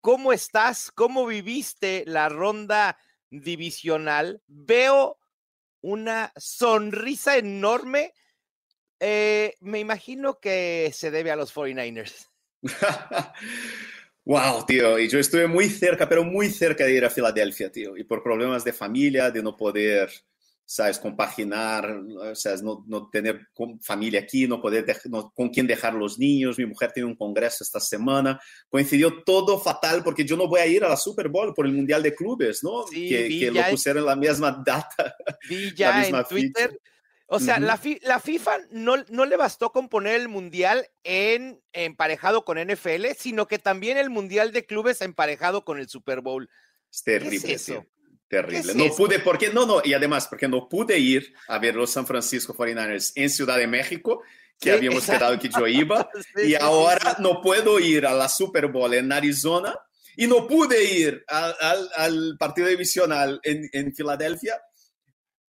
¿cómo estás? ¿Cómo viviste la ronda divisional? Veo una sonrisa enorme. Eh, me imagino que se debe a los 49ers. wow, tío, y yo estuve muy cerca, pero muy cerca de ir a Filadelfia, tío, y por problemas de familia, de no poder, sabes, compaginar, o sea, no, no tener familia aquí, no poder, no, con quién dejar los niños, mi mujer tiene un congreso esta semana, coincidió todo fatal porque yo no voy a ir a la Super Bowl por el Mundial de Clubes, ¿no? Sí, que, que lo pusieron en la misma data. Vi ya misma en Twitter. fecha. O sea, la, fi- la FIFA no, no le bastó con poner el mundial en emparejado con NFL, sino que también el mundial de clubes emparejado con el Super Bowl. Es terrible, eso? Terrible. es no pude, porque no, no, y además, porque no pude ir a ver los San Francisco 49ers en Ciudad de México, que Sí, habíamos exacto. quedado que yo iba, Sí, y ahora sí. no puedo ir a la Super Bowl en Arizona, y no pude ir al, partido divisional en, en Filadelfia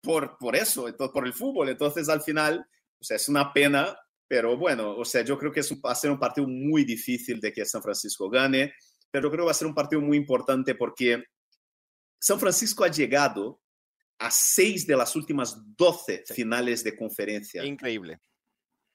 por, por eso, entonces, por el fútbol. Entonces, al final, o sea, es una pena, pero bueno, o sea, yo creo que es un- va a ser un partido muy difícil de que San Francisco gane, pero creo que va a ser un partido muy importante porque San Francisco ha llegado a seis de las últimas 12 finales de conferencia. Increíble.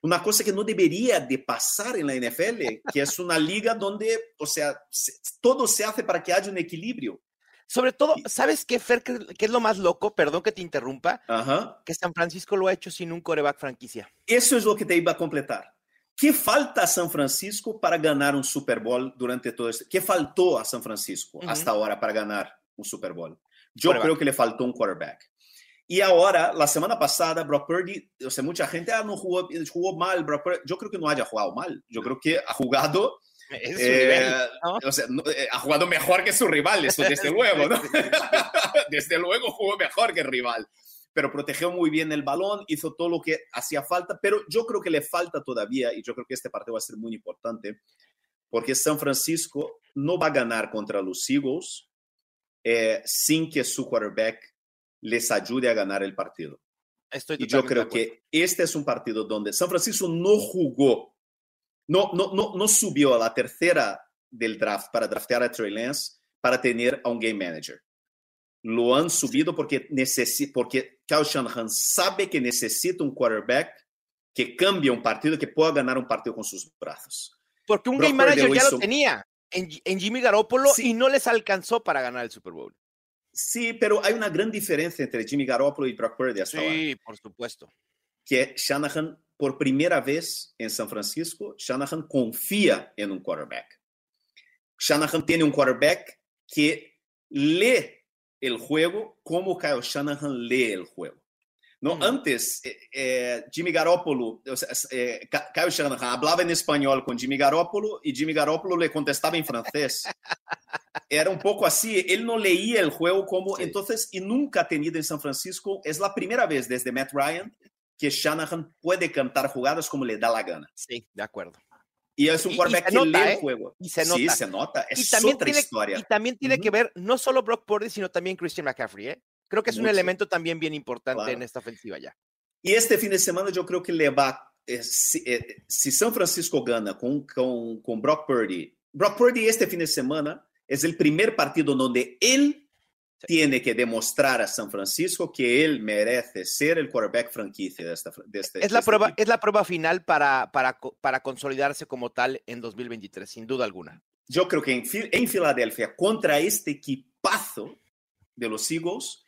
Una cosa que no debería de pasar en la NFL, que es una liga donde, o sea, se- todo se hace para que haya un equilibrio. Sobre todo, ¿sabes qué, Fer? ¿Qué, qué es lo más loco? Perdón que te interrumpa. Ajá. Que San Francisco lo ha hecho sin un coreback franquicia. Eso es lo que te iba a completar. ¿Qué falta a San Francisco para ganar un Super Bowl durante todo este? ¿Qué faltó a San Francisco hasta ahora para ganar un Super Bowl? Yo creo que le faltó un quarterback. Y ahora, la semana pasada, Brock Purdy, o sea, mucha gente, ah, no jugó, jugó mal, Brock Purdy. Yo creo que no haya jugado mal. Yo creo que ha Es su eh, nivel, ¿no? o sea, eh, ha jugado mejor que su rival, eso desde luego, ¿no? desde luego jugó mejor que el rival, pero protegió muy bien el balón, hizo todo lo que hacía falta, pero yo creo que le falta todavía, y yo creo que este partido va a ser muy importante, porque San Francisco no va a ganar contra los Eagles eh, sin que su quarterback les ayude a ganar el partido. Estoy Y yo creo que este es un partido donde San Francisco no jugó, no, no, no, no subió a la tercera del draft para draftear a Trey Lance para tener a un game manager. Lo han subido porque, porque Kyle Shanahan sabe que necesita un quarterback que cambie un partido, que pueda ganar un partido con sus brazos. Porque un Brock game manager ya hizo. lo tenía en, en Jimmy Garoppolo Sí. y no les alcanzó para ganar el Super Bowl. Sí, pero hay una gran diferencia entre Jimmy Garoppolo y Brock Purdy hasta ahora. Sí, por supuesto. que Shanahan, por primera vez en San Francisco, Shanahan confía en un quarterback. Shanahan tiene un quarterback que lee el juego como Kyle Shanahan lee el juego. No, Ujú. antes eh, eh, Jimmy Garoppolo, o sea, eh, Ka- Kyle Shanahan hablaba en español con Jimmy Garoppolo y Jimmy Garoppolo le contestaba en francés. Era un poco así, él no leía el juego como, Sí. entonces, y nunca ha tenido en San Francisco, es la primera vez desde Matt Ryan que Shanahan puede cantar jugadas como le da la gana. Sí, de acuerdo. Y es un Y- y quarterback se que nota, lee ¿eh? el juego. Y se Sí, nota. se nota. Y Es también otra tiene, historia. y también tiene Ujú. que ver no solo Brock Purdy, sino también Christian McCaffrey. ¿eh? Creo que es un Mucho. elemento también bien importante en Claro. esta ofensiva ya. Y este fin de semana yo creo que le va, eh, si, eh, si San Francisco gana con, con, con Brock Purdy, Brock Purdy este fin de semana es el primer partido donde él tiene que demostrar a San Francisco que él merece ser el quarterback franquicia de, esta, de este Es la, de este prueba, es la prueba final para, para, para consolidarse como tal en 2023, sin duda alguna. Yo creo que en, en Filadelfia, contra este equipazo de los Eagles,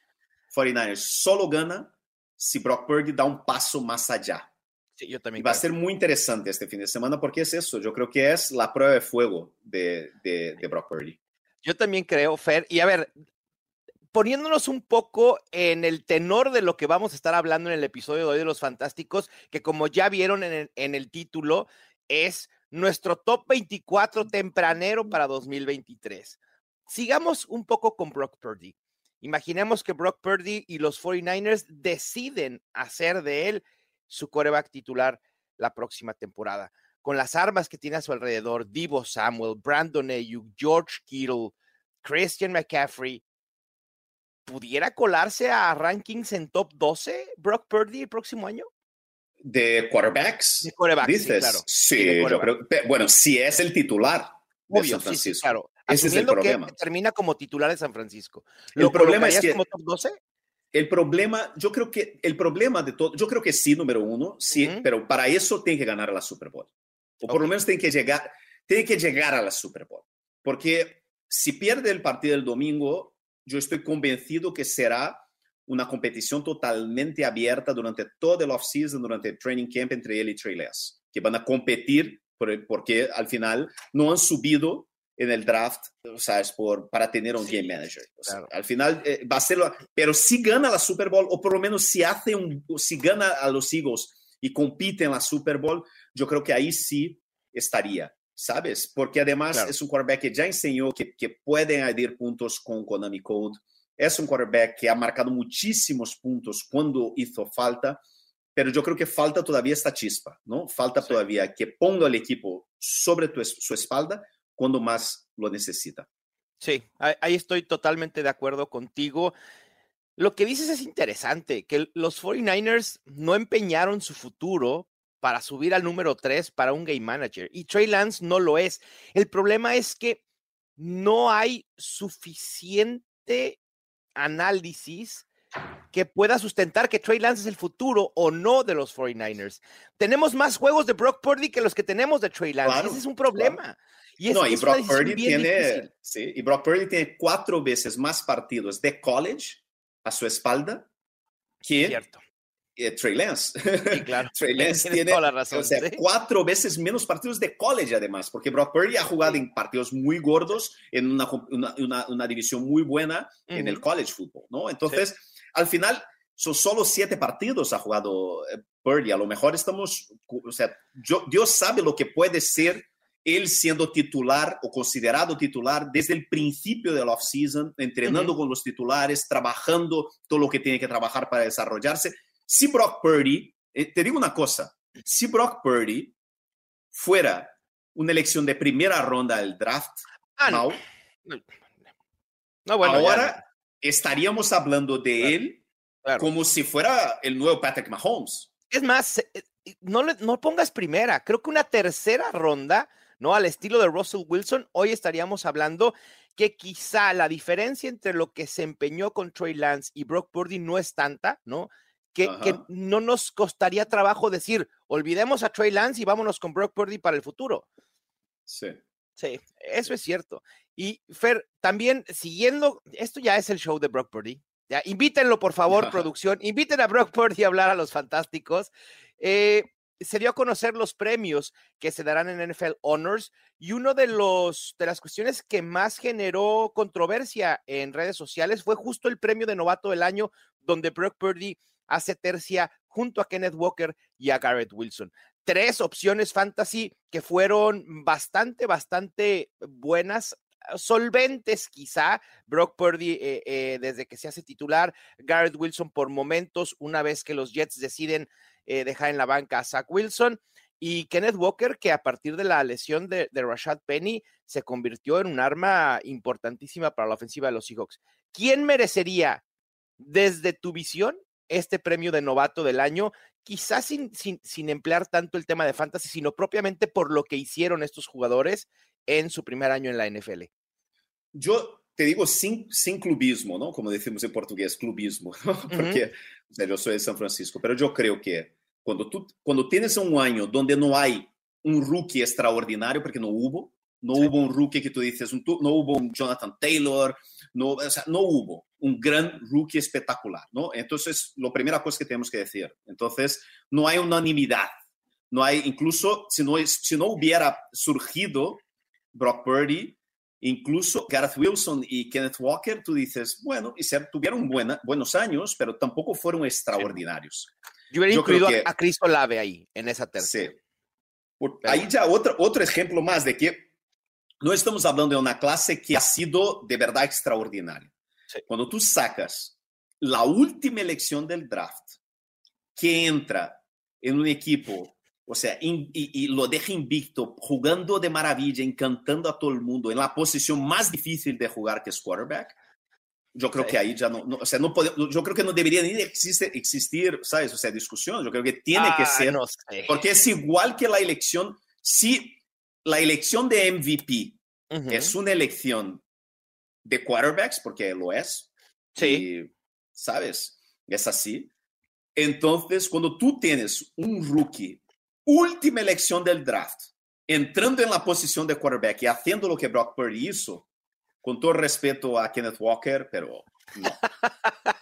49ers solo gana si Brock Purdy da un paso más allá. Sí, yo Y también. va a creo. ser muy interesante este fin de semana porque es eso. Yo creo que es la prueba de fuego de, de, de Brock Purdy. Yo también creo, Fer. Y a ver, poniéndonos un poco en el tenor de lo que vamos a estar hablando en el episodio de hoy de los Fantásticos, que como ya vieron en el, en el título, es nuestro top 24 tempranero para 2023. sigamos un poco con Brock Purdy. Imaginemos que Brock Purdy y los 49ers deciden hacer de él su coreback titular la próxima temporada. Con las armas que tiene a su alrededor, Divo Samuel, Brandon Ayuk, George Kittle, Christian McCaffrey, ¿pudiera colarse a rankings en top 12 Brock Purdy el próximo año? De quarterbacks. De quarterbacks, dices. sí, claro. Sí, yo creo, bueno, si es el titular de San Francisco. sí, claro. Ese es el Asumiendo que problema. termina como titular de San Francisco. El ¿Lo problema es que- como top 12? El problema, yo creo que el problema de todo, yo creo que sí, número uno, sí, Ujú. pero para eso tiene que ganar la Super Bowl. O por Ok. lo menos tiene que llegar, tiene que llegar a la Super Bowl. Porque si pierde el partido del domingo, yo estoy convencido que será una competición totalmente abierta durante todo el offseason, durante el training camp entre él y Trey que van a competir por el- porque al final no han subido en el draft, ¿sabes? Por, para tener un Sí, game manager. O sea, claro. Al final eh, va a ser, pero si gana la Super Bowl, o por lo menos si hace un, si gana a los Eagles y compite en la Super Bowl, yo creo que ahí sí estaría, ¿sabes? Porque además Claro. es un quarterback que ya enseñó que, que puede añadir puntos con Konami Code. Es un quarterback que ha marcado muchísimos puntos cuando hizo falta, pero yo creo que falta todavía esta chispa, ¿no? Falta Sí. todavía que ponga al equipo sobre tu su espalda cuando más lo necesita. Sí, ahí estoy totalmente de acuerdo contigo. Lo que dices es interesante, que los 49ers no empeñaron su futuro para subir al número 3 para un game manager y Trey Lance no lo es. El problema es que no hay suficiente análisis que pueda sustentar que Trey Lance es el futuro o no de los 49ers. Tenemos más juegos de Brock Purdy que los que tenemos de Trey Lance. Claro, Ese es un problema. Y es, no, y Brock Purdy tiene, difícil. sí, y Brock Purdy tiene cuatro veces más partidos de college a su espalda que Cierto. eh, Trey Lance. Sí, claro. Trey Lance tiene toda la razón, o sea, sí. cuatro veces menos partidos de college además, porque Brock Purdy ha jugado en partidos muy gordos, en una, com- una, una- una división muy buena en el college football, ¿no? Entonces, al final, son solo siete partidos ha jugado eh, Purdy. A lo mejor estamos, o sea, yo- Dios sabe lo que puede ser él siendo titular o considerado titular desde el principio del offseason, entrenando con los titulares, trabajando todo lo que tiene que trabajar para desarrollarse. Si Brock Purdy, eh, te digo una cosa, si Brock Purdy fuera una elección de primera ronda del draft, Ah, no. No, bueno, ya ahora estaríamos hablando de Claro, él claro. como si fuera el nuevo Patrick Mahomes. Es más, eh, eh, no, le- no pongas primera. Creo que una tercera ronda, ¿no? Al estilo de Russell Wilson, hoy estaríamos hablando que quizá la diferencia entre lo que se empeñó con Trey Lance y Brock Purdy no es tanta, ¿no? Que, que no nos costaría trabajo decir, olvidemos a Trey Lance y vámonos con Brock Purdy para el futuro. Sí. Sí, eso es cierto. Y Fer, también siguiendo, esto ya es el show de Brock Purdy. Ya, invítenlo, por favor, producción. Inviten a Brock Purdy a hablar a los fantásticos. Eh, se dio a conocer los premios que se darán en NFL Honors y uno de los de las cuestiones que más generó controversia en redes sociales fue justo el premio de novato del año donde Brock Purdy hace tercia junto a Kenneth Walker y a Garrett Wilson tres opciones fantasy que fueron bastante, bastante buenas, solventes quizá. Brock Purdy eh, eh, desde que se hace titular, Garrett Wilson por momentos, una vez que los Jets deciden eh, dejar en la banca a Zach Wilson. Y Kenneth Walker, que a partir de la lesión de, de Rashad Penny se convirtió en un arma importantísima para la ofensiva de los Seahawks. ¿Quién merecería, desde tu visión, este premio de novato del año? quizás sin, sin, sin, emplear tanto el tema de fantasy, sino propiamente por lo que hicieron estos jugadores en su primer año en la NFL. Yo te digo sin, sin clubismo, ¿no? Como decimos en portugués, clubismo, ¿no? porque uh -huh. o sea, yo soy de San Francisco, pero yo creo que cuando tú cuando tienes un año donde no hay un rookie extraordinario, porque no hubo, no sí. hubo un rookie que tú dices, un, no hubo un Jonathan Taylor, no, o sea, hubo un gran rookie espectacular, ¿no? Entonces, la primera cosa que tenemos que decir, entonces, no hay unanimidad, no hay, incluso si no, si no hubiera surgido Brock Purdy, incluso Gareth Wilson y Kenneth Walker, tú dices, bueno, y se, tuvieron buena, buenos años, pero tampoco fueron extraordinarios. Yo hubiera Yo incluido que, a Cristo Lave ahí, en esa tercera. Sí. Por, ahí ya otro, otro ejemplo más de que no estamos hablando de una clase que ha sido de verdad extraordinaria. Sí. Cuando tú sacas la última elección del draft, que entra en un equipo, o sea, in- y, y lo deja invicto, jugando de maravilla, encantando a todo el mundo, en la posición más difícil de jugar, que es quarterback, yo creo Sí. que ahí ya no, no- o sea, no puede, yo creo que no debería ni existe- existir, ¿sabes? O sea, discusión, yo creo que tiene que Ah, ser no sé. porque es igual que la elección, si la elección de MVP Ujú. es una elección de quarterbacks, porque lo es, Sí. y, ¿sabes? Es así. Entonces, cuando tú tienes un rookie, última elección del draft, entrando en la posición de quarterback y haciendo lo que Brock Purdy hizo, con todo respeto a Kenneth Walker, pero no.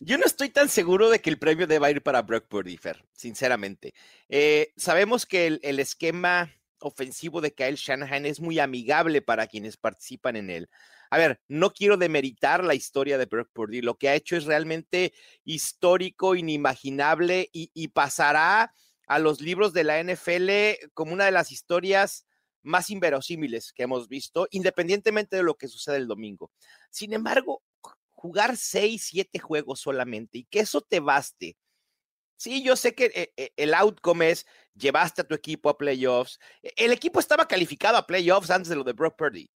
Yo no estoy tan seguro de que el premio deba ir para Brock Purdy, Fer, sinceramente. Eh, sabemos que el, el esquema ofensivo de Kyle Shanahan es muy amigable para quienes participan en él. A ver, no quiero demeritar la historia de Brock Purdy. Lo que ha hecho es realmente histórico, inimaginable y, y pasará a los libros de la NFL como una de las historias más inverosímiles que hemos visto, independientemente de lo que suceda el domingo. Sin embargo, jugar seis, siete juegos solamente y que eso te baste. Sí, yo sé que eh, eh, el outcome es llevaste a tu equipo a playoffs. E- El equipo estaba calificado a playoffs antes de lo de Brock Purdy.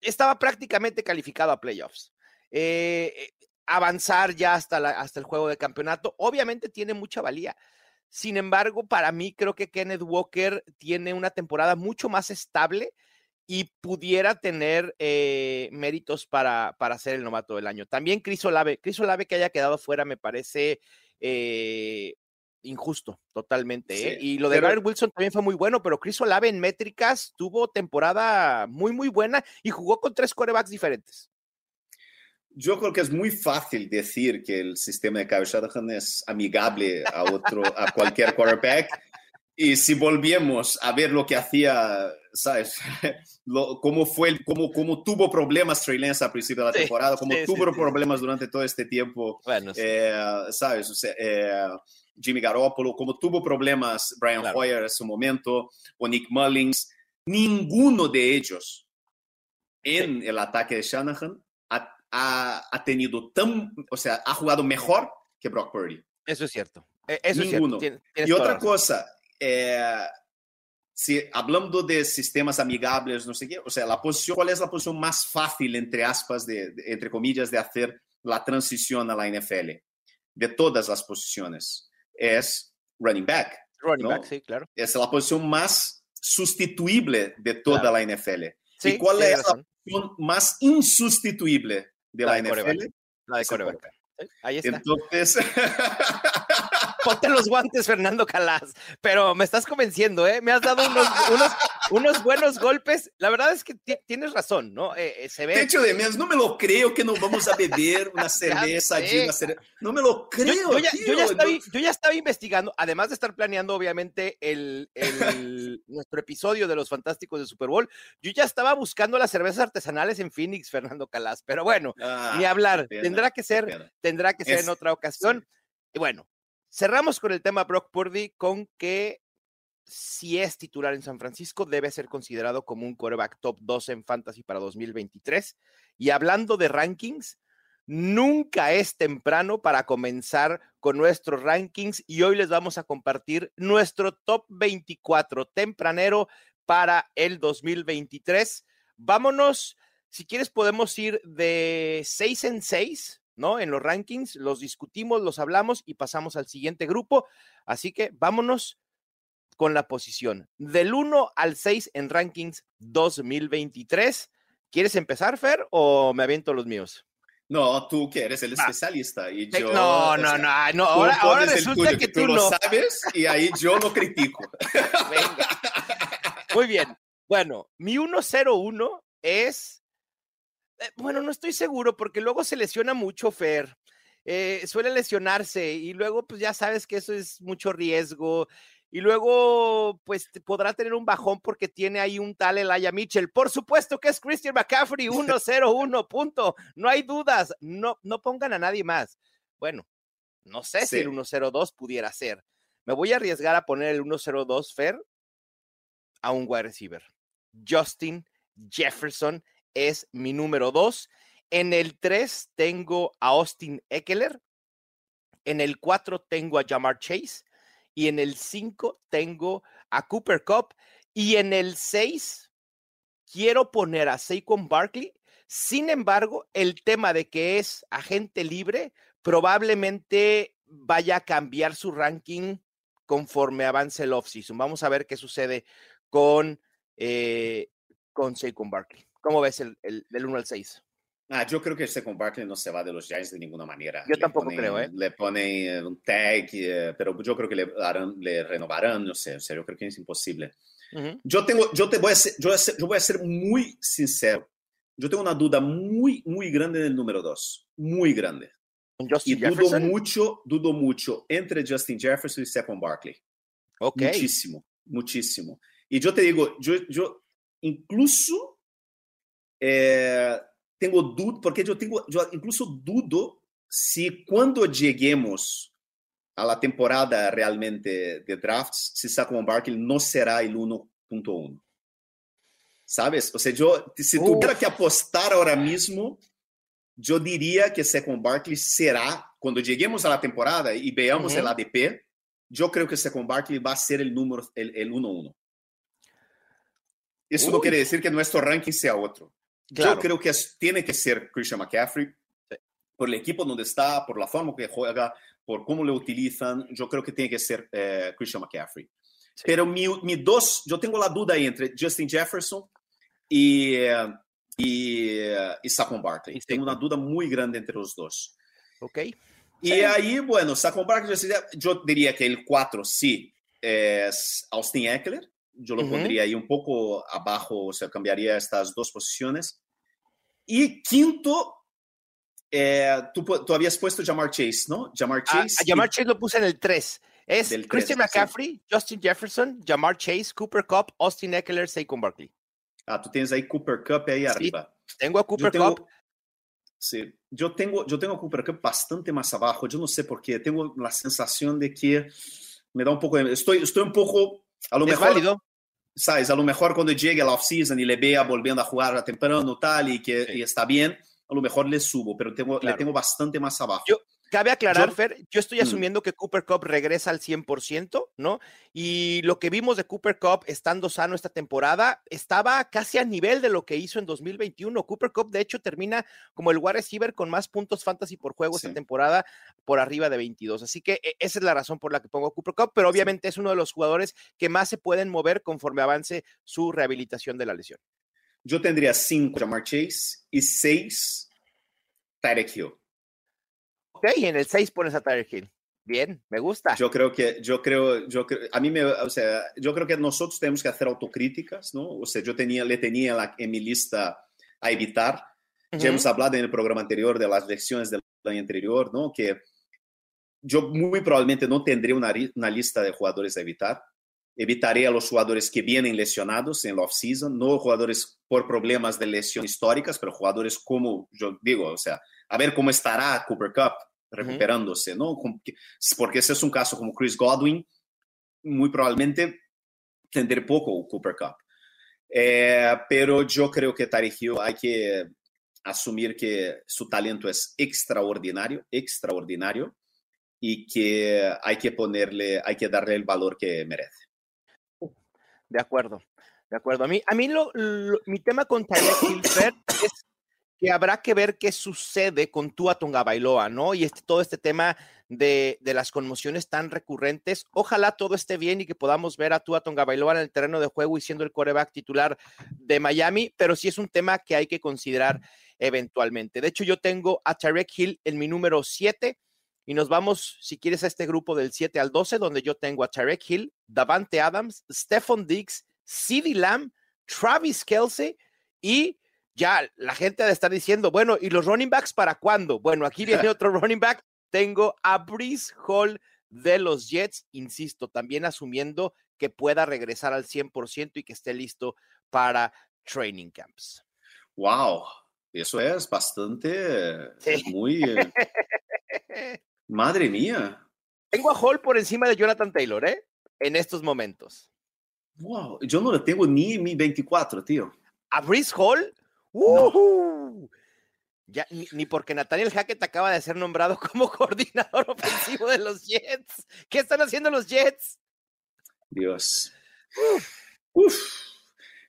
Estaba prácticamente calificado a playoffs. Eh, avanzar ya hasta, la- hasta el juego de campeonato, obviamente tiene mucha valía. Sin embargo, para mí creo que Kenneth Walker tiene una temporada mucho más estable y pudiera tener eh, méritos para, para ser el novato del año. También Chris Olave, Chris Olave que haya quedado fuera me parece eh, injusto, totalmente. ¿eh? Y lo de pero- Garrett Wilson también fue muy bueno, pero Chris Olave en métricas tuvo temporada muy, muy buena y jugó con tres corebacks diferentes. Yo creo que es muy fácil decir que el sistema de Kyle Shanahan es amigable a otro, a cualquier quarterback. Y si volvemos a ver lo que hacía, ¿sabes? Lo, cómo fue, cómo, cómo tuvo problemas Trey Lance al principio de la Sí, temporada, cómo sí, tuvo sí. problemas durante todo este tiempo, Bueno, eh, ¿sabes? O sea, eh, Jimmy Garoppolo, como tuvo problemas Brian Claro. Hoyer en su momento, o Nick Mullins, ninguno de ellos en el ataque de Shanahan ha, ha- tenido tan, o sea, ha jugado mejor que Brock Purdy. eso es cierto. Eh, Eso Ninguno. es cierto. tienes Y otra la cosa, eh, si hablando de sistemas amigables, no sé qué, o sea, la posición, ¿cuál es la posición más fácil, entre aspas, de, de- entre comillas, de hacer la transición a la NFL? De todas las posiciones, es running back. Running ¿no? back, sí, claro. Es la posición más sustituible de toda Claro. la NFL. Sí, ¿Y cuál es la razón. posición más insustituible de La la, de. NFL? La de coreback. Ahí está. Entonces, Ponte los guantes, Fernando Calas. Pero me estás convenciendo, ¿eh? Me has dado unos, unos, unos buenos golpes. La verdad es que ti- tienes razón, ¿no? Eh, eh, se ve. hecho de menos, no me lo creo que no vamos a beber una cerveza allí, una No me lo creo. yo ya, yo tío, ya estaba, no- yo ya estaba investigando, además de estar planeando, obviamente, el, el- nuestro episodio de los Fantásticos de Super Bowl, yo ya estaba buscando las cervezas artesanales en Phoenix, Fernando Calas. Pero bueno, Ah, ni hablar. pena, Tendrá que ser pena. tendrá que ser Es- en otra ocasión. Y bueno, cerramos con el tema Brock Purdy con que si es titular en San Francisco, debe ser considerado como un quarterback top 2 en fantasy para 2023. Y hablando de rankings, nunca es temprano para comenzar con nuestros rankings y hoy les vamos a compartir nuestro top 24 tempranero para el 2023. Vámonos, si quieres podemos ir de 6 en 6, ¿no? En los rankings, los discutimos, los hablamos y pasamos al siguiente grupo. Así que vámonos con la posición del 1 al 6 en rankings 2023. ¿Quieres empezar, Fer, o me aviento los míos? No, tú que eres el especialista. Y yo, no, o no, sea, no, no, ahora, ahora resulta tuyo, que tú tú lo no. sabes y ahí yo lo critico. Venga. Muy bien. Bueno, mi 101 es. eh, Bueno, no estoy seguro porque luego se lesiona mucho Fer. Eh, suele lesionarse y luego, pues ya sabes que eso es mucho riesgo. Y luego, pues podrá tener un bajón porque tiene ahí un tal Elijah Mitchell. Por supuesto que es Christian McCaffrey 101, punto. No hay dudas. No, no pongan a nadie más. Bueno, no sé si Sí. el 102 pudiera ser. Me voy a arriesgar a poner el 102 Fer a un wide receiver. Justin Jefferson es mi número dos. En el 3 tengo a Austin Eckler. En el 4 tengo a Jamar Chase. Y en el 5 tengo a Cooper Cup. Y en el 6 quiero poner a Saquon Barkley. Sin embargo, el tema de que es agente libre probablemente vaya a cambiar su ranking conforme avance el offseason. Vamos a ver qué sucede con, eh, con Saquon Barkley. ¿Cómo ves el, el del 1 al 6? Ah, yo creo que Saquon Barkley no se va de los Giants de ninguna manera. Yo le tampoco ponen, creo, ¿eh? Le ponen un tag, eh, pero yo creo que le, harán, le renovarán, no sé, o sea, yo creo que es imposible. Uh -huh. Yo tengo, yo te voy a ser, yo a yo voy a ser muy sincero. Yo tengo una duda muy, muy grande en el número 2, muy grande. Justin y dudo Jefferson? mucho, dudo mucho entre Justin Jefferson y Saquon Barkley. Ok. Muchísimo, muchísimo. Y yo te digo, yo, yo incluso eh, tengo duda, porque yo tengo, yo incluso dudo si cuando lleguemos a la temporada realmente de drafts, si Saquon Barkley no será el 1.1. ¿Sabes? O sea, yo, si Uf. tuviera que apostar ahora mismo, yo diría que Saquon Barkley será, cuando lleguemos a la temporada y veamos Ujú. el ADP, yo creo que Saquon Barkley va a ser el número, el, el 1-1. Eso no Uy. quiere decir que nuestro ranking sea otro. Claro. Yo creo que es- tiene que ser Christian McCaffrey Sí. por el equipo donde está, por la forma que juega, por cómo lo utilizan. Yo creo que tiene que ser eh, Christian McCaffrey. Sí. Pero mi, mi dos, yo tengo la duda ahí entre Justin Jefferson y, eh, y, eh, y Saquon Barkley. Y tengo una duda muy grande entre los dos. Ok. Y Sí. ahí, bueno, Saquon Barkley, yo diría que el 4 sí es Austin Eckler. Yo lo Ujú. pondría ahí un poco abajo, o sea, cambiaría estas dos posiciones. Y quinto, eh, tú, tú habías puesto Jamar Chase, ¿no? Jamar A, Chase. a Jamar Chase lo puse en el 3. Es Del Christian sí. McCaffrey, Justin Jefferson, Jamar Chase, Cooper Cup, Austin Eckler, Saquon Barkley. Ah, tú tienes ahí Cooper Cup ahí arriba. Tengo a Cooper tengo, Cup. Sí, yo tengo, yo tengo a Cooper Cup bastante más abajo. Yo no sé por qué. Tengo la sensación de que me da un poco de... Estoy, estoy un poco... A lo Es mejor... válido. Sabes, a lo mejor cuando llegue la off-season y le vea volviendo a jugar a temprano tal y que Sí. y está bien, a lo mejor le subo, pero tengo, Claro. le tengo bastante más abajo. Yo- Cabe aclarar, Yo- Fer, yo estoy Mm. asumiendo que Cooper Cup regresa al 100%, ¿no? Y lo que vimos de Cooper Cup estando sano esta temporada estaba casi a nivel de lo que hizo en 2021. Cooper Cup, de hecho, termina como el wide receiver con más puntos fantasy por juego Sí. esta temporada, por arriba de 22. Así que eh, esa es la razón por la que pongo a Cooper Cup, pero obviamente es uno de los jugadores que más se pueden mover conforme avance su rehabilitación de la lesión. Yo tendría 5 Jamar Chase y 6 Tyreek Hill. Ok, en el 6 pones a Tyreek Hill. Bien, me gusta. Yo creo que, yo creo, yo creo, a mí me, o sea, yo creo que nosotros tenemos que hacer autocríticas, ¿no? O sea, yo tenía, le tenía la, en mi lista a evitar. Ya Ujú. hemos hablado en el programa anterior de las lecciones del año anterior, ¿no? Que yo muy probablemente no tendré una, una lista de jugadores a evitar. Evitaré a los jugadores que vienen lesionados en la off-season, no jugadores por problemas de lesión históricas, pero jugadores como, yo digo, o sea, a ver cómo estará Cooper Cup recuperándose, ¿no? Como que- Porque ese es un caso como Chris Godwin, muy probablemente tendré poco Cooper Cup. Eh, pero yo creo que Tyreek Hill hay que asumir que su talento es extraordinario, extraordinario, y que hay que ponerle, hay que darle el valor que merece. De acuerdo, de acuerdo. A mí, a mí lo, lo- mi tema con Tyreek Hill, es habrá que ver qué sucede con Tua Tonga Bailoa, ¿no? Y este, todo este tema de, de las conmociones tan recurrentes. Ojalá todo esté bien y que podamos ver a Tua Tonga Bailoa en el terreno de juego y siendo el coreback titular de Miami, pero sí es un tema que hay que considerar eventualmente. De hecho, yo tengo a Tyreek Hill en mi número 7 y nos vamos, si quieres, a este grupo del 7 al 12, donde yo tengo a Tyreek Hill, Davante Adams, Stephon Diggs, CeeDee Lamb, Travis Kelsey y ya la gente ha de estar diciendo, bueno, ¿y los running backs para cuándo? Bueno, aquí viene otro running back. Tengo a Breeze Hall de los Jets, insisto, también asumiendo que pueda regresar al 100% y que esté listo para training camps. Wow, eso es bastante, Sí. es muy, eh, madre mía. Tengo a Hall por encima de Jonathan Taylor, ¿eh? En estos momentos. Wow, yo no lo tengo ni mi 24, tío. ¿A Brice Hall? Uh Ya, ni, porque Nathaniel Hackett acaba de ser nombrado como coordinador ofensivo de los Jets. ¿Qué están haciendo los Jets? Dios. Uf.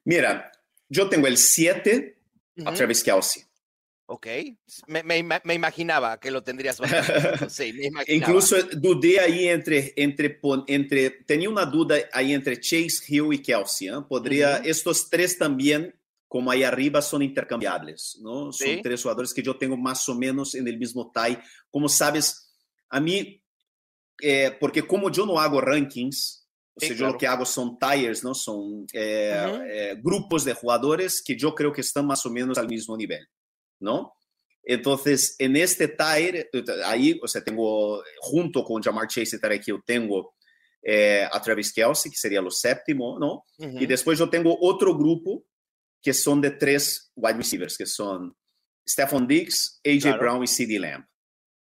Mira, yo tengo el 7 a Travis Kelsey. Ok, me, me, imaginaba que lo tendrías sí, me imaginaba. Incluso dudé ahí entre, entre, entre, tenía una duda ahí entre Chase Hill y Kelsey. ¿eh? Podría, estos tres también, como ahí arriba, son intercambiables, ¿no? Son tres jugadores que yo tengo más o menos en el mismo tie. Como sabes, a mí, eh, porque como yo no hago rankings, o sea, yo lo que hago son tires, ¿no? Son eh, grupos de jugadores que yo creo que están más o menos al mismo nivel. ¿no? Entonces, en este tire, ahí, o sea, tengo, junto con Jamar Chase y Tarek Hill, tengo eh, a Travis Kelsey, que sería lo séptimo, ¿no? Y después yo tengo otro grupo que son de tres wide receivers, que son Stephon Diggs, AJ Brown y CD Lamb.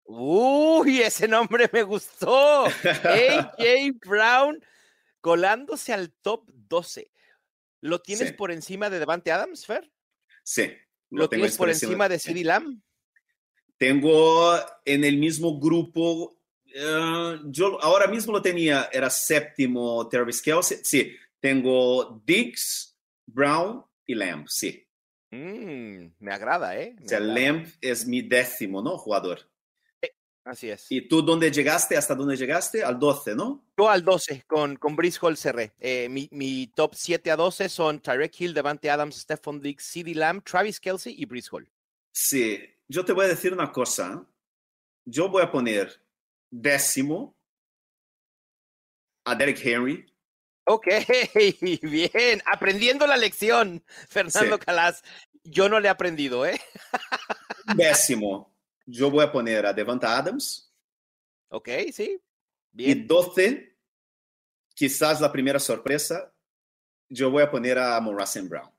Uy, ese nombre me gustó. AJ Brown colándose al top 12. ¿Lo tienes por encima de Devante Adams, Fer? Sí. ¿Lo, tienes por encima de CD Lamb? Tengo en el mismo grupo, eh, yo ahora mismo lo tenía, era séptimo Travis Kelsey. Sí, tengo Diggs, Brown y Lamb, sí. Mm, me agrada, ¿eh? o sea, Lamb es mi décimo, ¿no? Jugador. Así es. ¿Y tú dónde llegaste? ¿Hasta dónde llegaste? Al 12, ¿no? Yo al 12, con, con Brice Hall cerré. Eh, mi, mi, top 7 a 12 son Tyrek Hill, Devante Adams, Stephon Diggs, CeeDee Lamb, Travis Kelsey y Brice Hall. Sí, yo te voy a decir una cosa. Yo voy a poner décimo a Derek Henry. Ok, bien. Aprendiendo la lección, Fernando Calas. Yo no le he aprendido, ¿eh? Décimo yo voy a poner a Devonta Adams. Ok, sí. Bien. Y 12, quizás la primera sorpresa, yo voy a poner a Morrison Brown.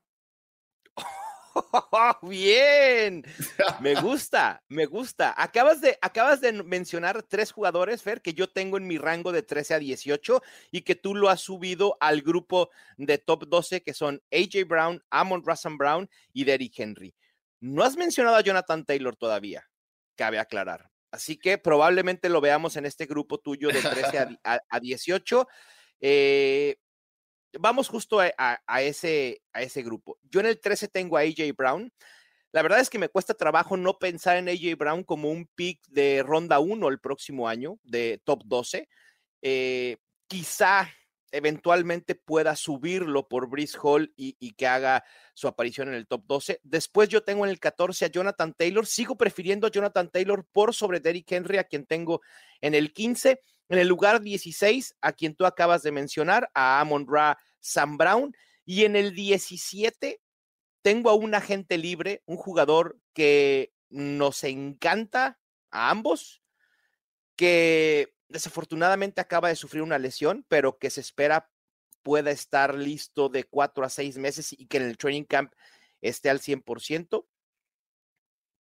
bien, me gusta, me gusta. Acabas de, acabas de mencionar tres jugadores, Fer, que yo tengo en mi rango de 13 a 18 y que tú lo has subido al grupo de top 12 que son AJ Brown, Amon Russell Brown y Derrick Henry. No has mencionado a Jonathan Taylor todavía cabe aclarar. Así que probablemente lo veamos en este grupo tuyo de 13 a, 18. Eh, vamos justo a, ese, a ese grupo. Yo en el 13 tengo a AJ Brown. La verdad es que me cuesta trabajo no pensar en AJ Brown como un pick de ronda 1 el próximo año, de top 12. Eh, quizá eventualmente pueda subirlo por Brice Hall y, que haga su aparición en el top 12. Después yo tengo en el 14 a Jonathan Taylor. Sigo prefiriendo a Jonathan Taylor por sobre Derrick Henry, a quien tengo en el 15. En el lugar 16, a quien tú acabas de mencionar, a Amon Ra Sam Brown. Y en el 17, tengo a un agente libre, un jugador que nos encanta a ambos, que desafortunadamente acaba de sufrir una lesión, pero que se espera pueda estar listo de cuatro a seis meses y que en el training camp esté al 100%.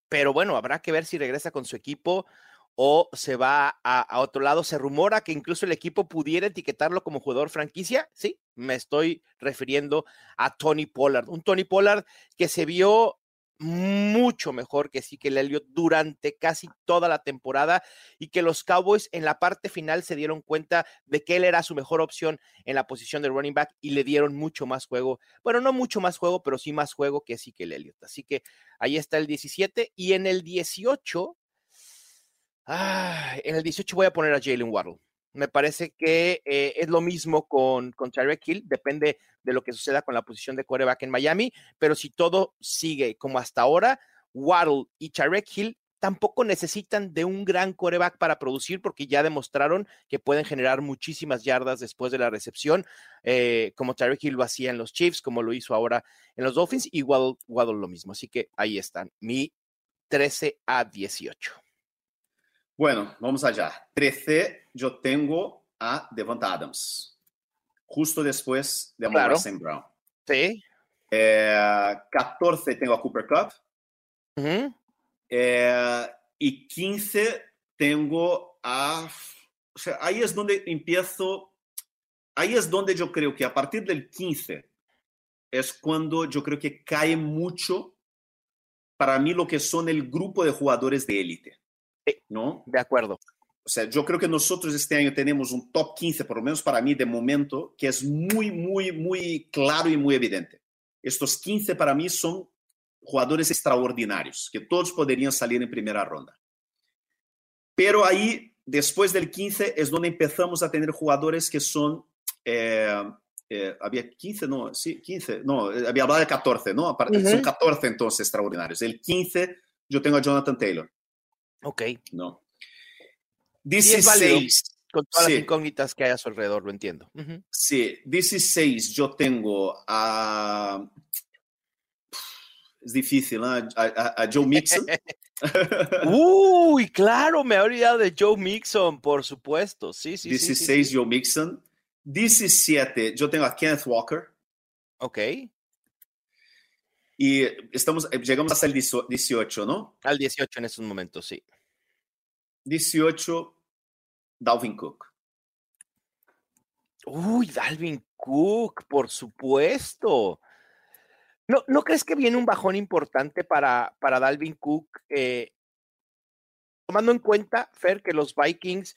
Pero bueno, habrá que ver si regresa con su equipo o se va a, otro lado. Se rumora que incluso el equipo pudiera etiquetarlo como jugador franquicia. Sí, me estoy refiriendo a Tony Pollard. Un Tony Pollard que se vio mucho mejor que sí que Elliott durante casi toda la temporada y que los Cowboys en la parte final se dieron cuenta de que él era su mejor opción en la posición de running back y le dieron mucho más juego. Bueno, no mucho más juego, pero sí más juego que sí que el Elliott. Así que ahí está el 17 y en el 18, ah, en el 18 voy a poner a Jalen Waddle. Me parece que eh, es lo mismo con, con Tyreek Hill, depende de lo que suceda con la posición de quarterback en Miami, pero si todo sigue como hasta ahora, Waddle y Tyreek Hill tampoco necesitan de un gran coreback para producir porque ya demostraron que pueden generar muchísimas yardas después de la recepción, eh, como Tyreek Hill lo hacía en los Chiefs, como lo hizo ahora en los Dolphins, y Waddle, Waddle lo mismo. Así que ahí están, mi 13 a 18. Bueno, vamos allá. 13, yo tengo a Devonta Adams, justo después de Amon claro. Brown. Sí. 14 eh, tengo a Cooper Cup. Eh, y 15 tengo a... O sea, ahí es donde empiezo... ahí es donde yo creo que a partir del 15 es cuando yo creo que cae mucho para mí lo que son el grupo de jugadores de élite. ¿No? De acuerdo. O sea, yo creo que nosotros este año tenemos un top 15, por lo menos para mí de momento, que es muy, muy, muy claro y muy evidente. Estos 15 para mí son jugadores extraordinarios, que todos podrían salir en primera ronda. Pero ahí, después del 15, es donde empezamos a tener jugadores que son eh, eh, había 15, no, sí, 15, no, eh, había hablado de 14, ¿no? Uh -huh. Son 14 entonces extraordinarios. El 15, yo tengo a Jonathan Taylor. Ok. No. 16. con todas sí. las incógnitas que hay a su alrededor, lo entiendo. Uh -huh. Sí, 16, yo tengo a. Es difícil, ¿no? a, a, a Joe Mixon. Uy, claro, me he olvidado de Joe Mixon, por supuesto. Sí, sí. 16, sí, sí, sí. Joe Mixon. 17, yo tengo a Kenneth Walker. Ok. Y estamos, llegamos hasta el 18, ¿no? Al 18 en estos momentos, sí. 18, Dalvin Cook. Uy, Dalvin Cook, por supuesto. ¿No, ¿no crees que viene un bajón importante para, para Dalvin Cook? Eh, tomando en cuenta, Fer, que los Vikings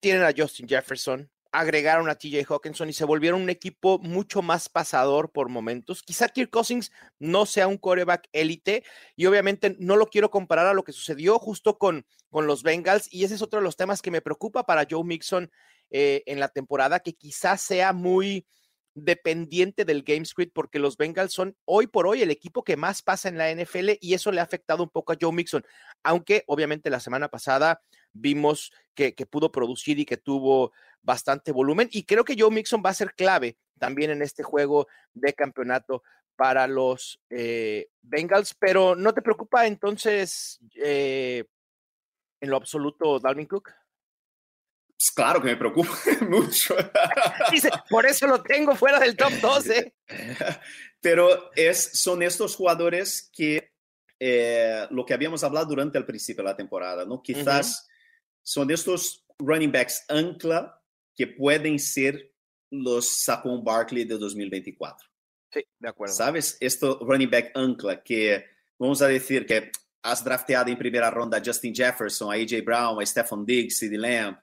tienen a Justin Jefferson, agregaron a TJ Hawkinson y se volvieron un equipo mucho más pasador por momentos. Quizá Kirk Cousins no sea un coreback élite y obviamente no lo quiero comparar a lo que sucedió justo con, con los Bengals y ese es otro de los temas que me preocupa para Joe Mixon eh, en la temporada, que quizás sea muy dependiente del game script porque los Bengals son hoy por hoy el equipo que más pasa en la NFL y eso le ha afectado un poco a Joe Mixon, aunque obviamente la semana pasada vimos que, que pudo producir y que tuvo bastante volumen y creo que Joe Mixon va a ser clave también en este juego de campeonato para los eh, Bengals, pero ¿no te preocupa entonces eh, en lo absoluto Dalvin Cook? Pues claro que me preocupa mucho. Dice, por eso lo tengo fuera del top 12. Pero es, son estos jugadores que eh, lo que habíamos hablado durante el principio de la temporada, ¿no? Quizás uh -huh. son estos running backs ancla que pueden ser los Saquon Barkley de 2024. Sí, de acuerdo. ¿Sabes? Esto running back ancla que vamos a decir que has drafteado en primera ronda a Justin Jefferson, a AJ Brown, a Stephon Diggs, CeeDee Lamb,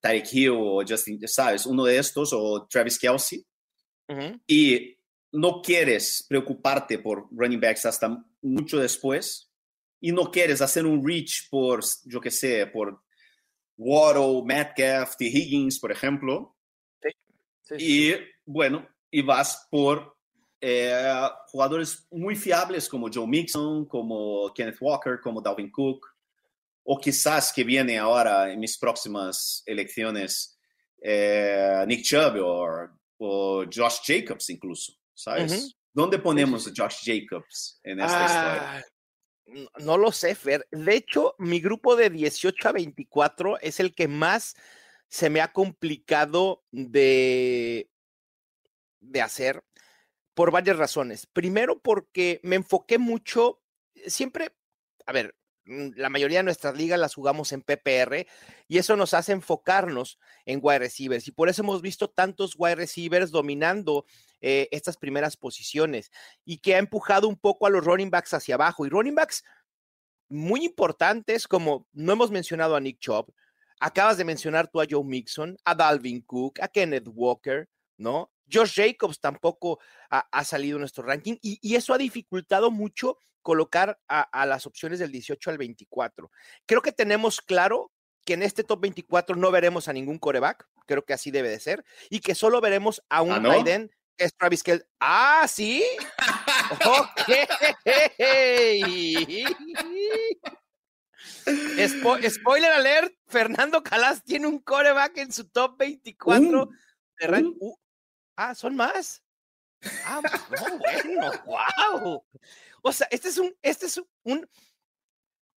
Tyreek Hill o Justin, ¿sabes? Uno de estos o Travis Kelsey. Uh -huh. Y no quieres preocuparte por running backs hasta mucho después y no quieres hacer un reach por, yo qué sé, por Waddle, Metcalf, T. Higgins, por ejemplo. Sí, sí, y bueno, y vas por eh, jugadores muy fiables como Joe Mixon, como Kenneth Walker, como Dalvin Cook, o quizás que viene ahora en mis próximas elecciones eh, Nick Chubb o, o, Josh Jacobs incluso, ¿sabes? Uh -huh. ¿Dónde ponemos a Josh Jacobs en esta ah, historia? No lo sé, Fer. De hecho, mi grupo de 18 a 24 es el que más se me ha complicado de, de hacer por varias razones. Primero, porque me enfoqué mucho, siempre, a ver, la mayoría de nuestras ligas las jugamos en PPR y eso nos hace enfocarnos en wide receivers y por eso hemos visto tantos wide receivers dominando eh, estas primeras posiciones y que ha empujado un poco a los running backs hacia abajo y running backs muy importantes como no hemos mencionado a Nick Chubb, acabas de mencionar tú a Joe Mixon, a Dalvin Cook, a Kenneth Walker, ¿no? Josh Jacobs tampoco ha, salido en nuestro ranking y, eso ha dificultado mucho colocar a, a, las opciones del 18 al 24. Creo que tenemos claro que en este top 24 no veremos a ningún coreback, creo que así debe de ser, y que solo veremos a un ¿Ah, no? tight end, que es Travis Kelce. Ah, sí. ok. Spo spoiler alert, Fernando Calas tiene un coreback en su top 24 uh, de. Uh, ah, son más. Ah, no, bueno, wow. O sea, este es un, este es un,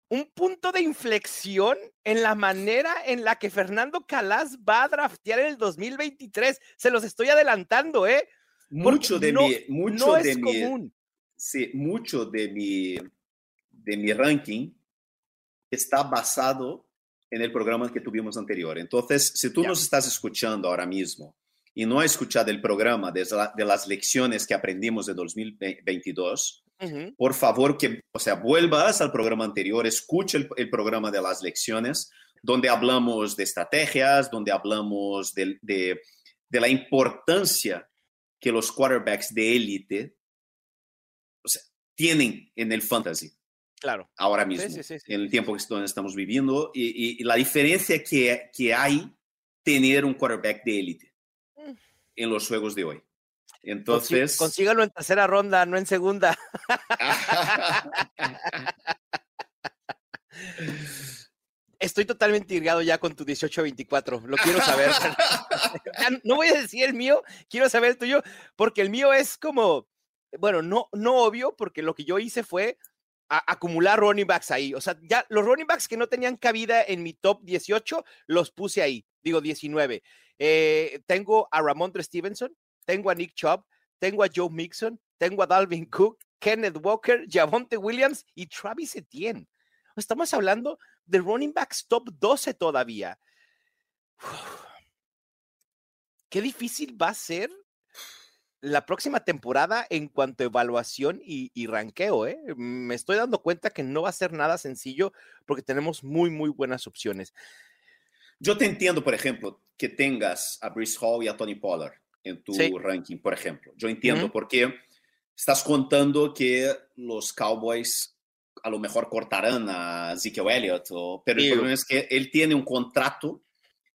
un punto de inflexión en la manera en la que Fernando Calas va a draftear en el 2023. Se los estoy adelantando, ¿eh? Mucho de no, mi, mucho no de es mi, común. sí, mucho de mi, de mi ranking está basado en el programa que tuvimos anterior. Entonces, si tú Ya. nos estás escuchando ahora mismo y no ha escuchado el programa de, de las lecciones que aprendimos de 2022, por favor que, o sea, vuelvas al programa anterior, escuche el, el, programa de las lecciones, donde hablamos de estrategias, donde hablamos de, de, de la importancia que los quarterbacks de élite o sea, tienen en el fantasy. Claro. Ahora mismo, Sí, sí, sí, sí. en el tiempo que est- estamos viviendo, y, y- y la diferencia que, que hay tener un quarterback de élite Mm. en los juegos de hoy. Entonces, consígalo en tercera ronda, no en segunda. Estoy totalmente irgado ya con tu 18-24. Lo quiero saber. Ya no voy a decir el mío, quiero saber el tuyo, porque el mío es como, bueno, no, no obvio, porque lo que yo hice fue acumular running backs ahí. O sea, ya los running backs que no tenían cabida en mi top 18, los puse ahí. Digo 19. Eh, tengo a Ramondre Stevenson, tengo a Nick Chubb, tengo a Joe Mixon, tengo a Dalvin Cook, Kenneth Walker, Javonte Williams y Travis Etienne. Estamos hablando de running backs top 12 todavía. Qué difícil va a ser la próxima temporada en cuanto a evaluación y, ranqueo, ¿eh? Me estoy dando cuenta que no va a ser nada sencillo porque tenemos muy, muy buenas opciones. yo te entiendo, por ejemplo, que tengas a Bruce Hall y a Tony Pollard en tu Sí. ranking, por ejemplo. Yo entiendo Ujú. porque estás contando que los Cowboys a lo mejor cortarán a Ezekiel Elliott, o- pero el problema es que él tiene un contrato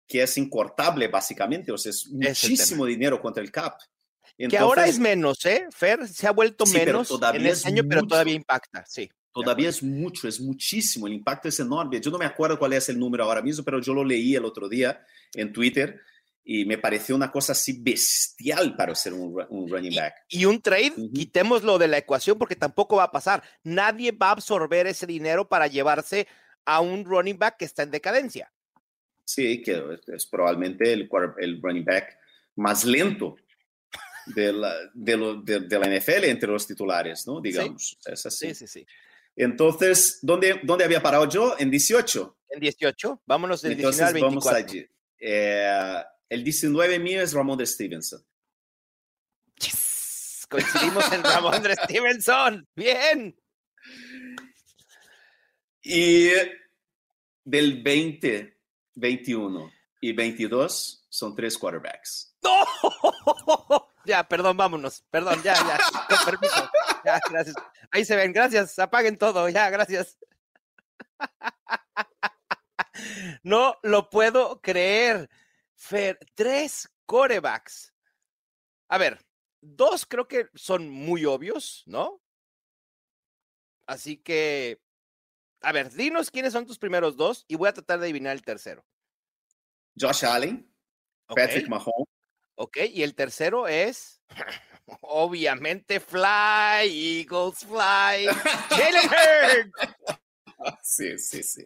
que es incortable, básicamente, o sea, es tema. muchísimo dinero contra el cap. que ahora Entonces, es menos, ¿eh? Fer se ha vuelto Sí, pero menos en este es año, pero mucho. todavía impacta, sí. Todavía es mucho, es muchísimo, el impacto es enorme. Yo no me acuerdo cuál es el número ahora mismo, pero yo lo leí el otro día en Twitter y me pareció una cosa así bestial para ser un, un running back. Y un trade, Ujú. quitémoslo de la ecuación porque tampoco va a pasar. Nadie va a absorber ese dinero para llevarse a un running back que está en decadencia. Sí, que es, es probablemente el, el running back más lento de la, de, lo- de- de la NFL entre los titulares, ¿no? Digamos, es así. Sí, sí, sí. Entonces, ¿dónde, ¿dónde había parado yo? En 18. En 18, vámonos del Entonces 19 al vamos 24. allí. Eh, el 19 mío es Ramón de Stevenson. Yes, Coincidimos en Ramondre Stevenson. Bien. Y del 20, 21 y 22 son tres quarterbacks. ¡No! Ya, perdón, vámonos. Perdón, ya, ya. Con permiso. Ya, gracias. Ahí se ven, gracias. Apaguen todo, ya, gracias. No lo puedo creer. Fer, tres corebacks. A ver, dos creo que son muy obvios, ¿no? Así que, a ver, dinos quiénes son tus primeros dos y voy a tratar de adivinar el tercero. Josh Allen. Patrick Mahomes. Ok, y el tercero es, obviamente, Fly, Eagles Fly, Jalen Hurts. Sí, sí, sí.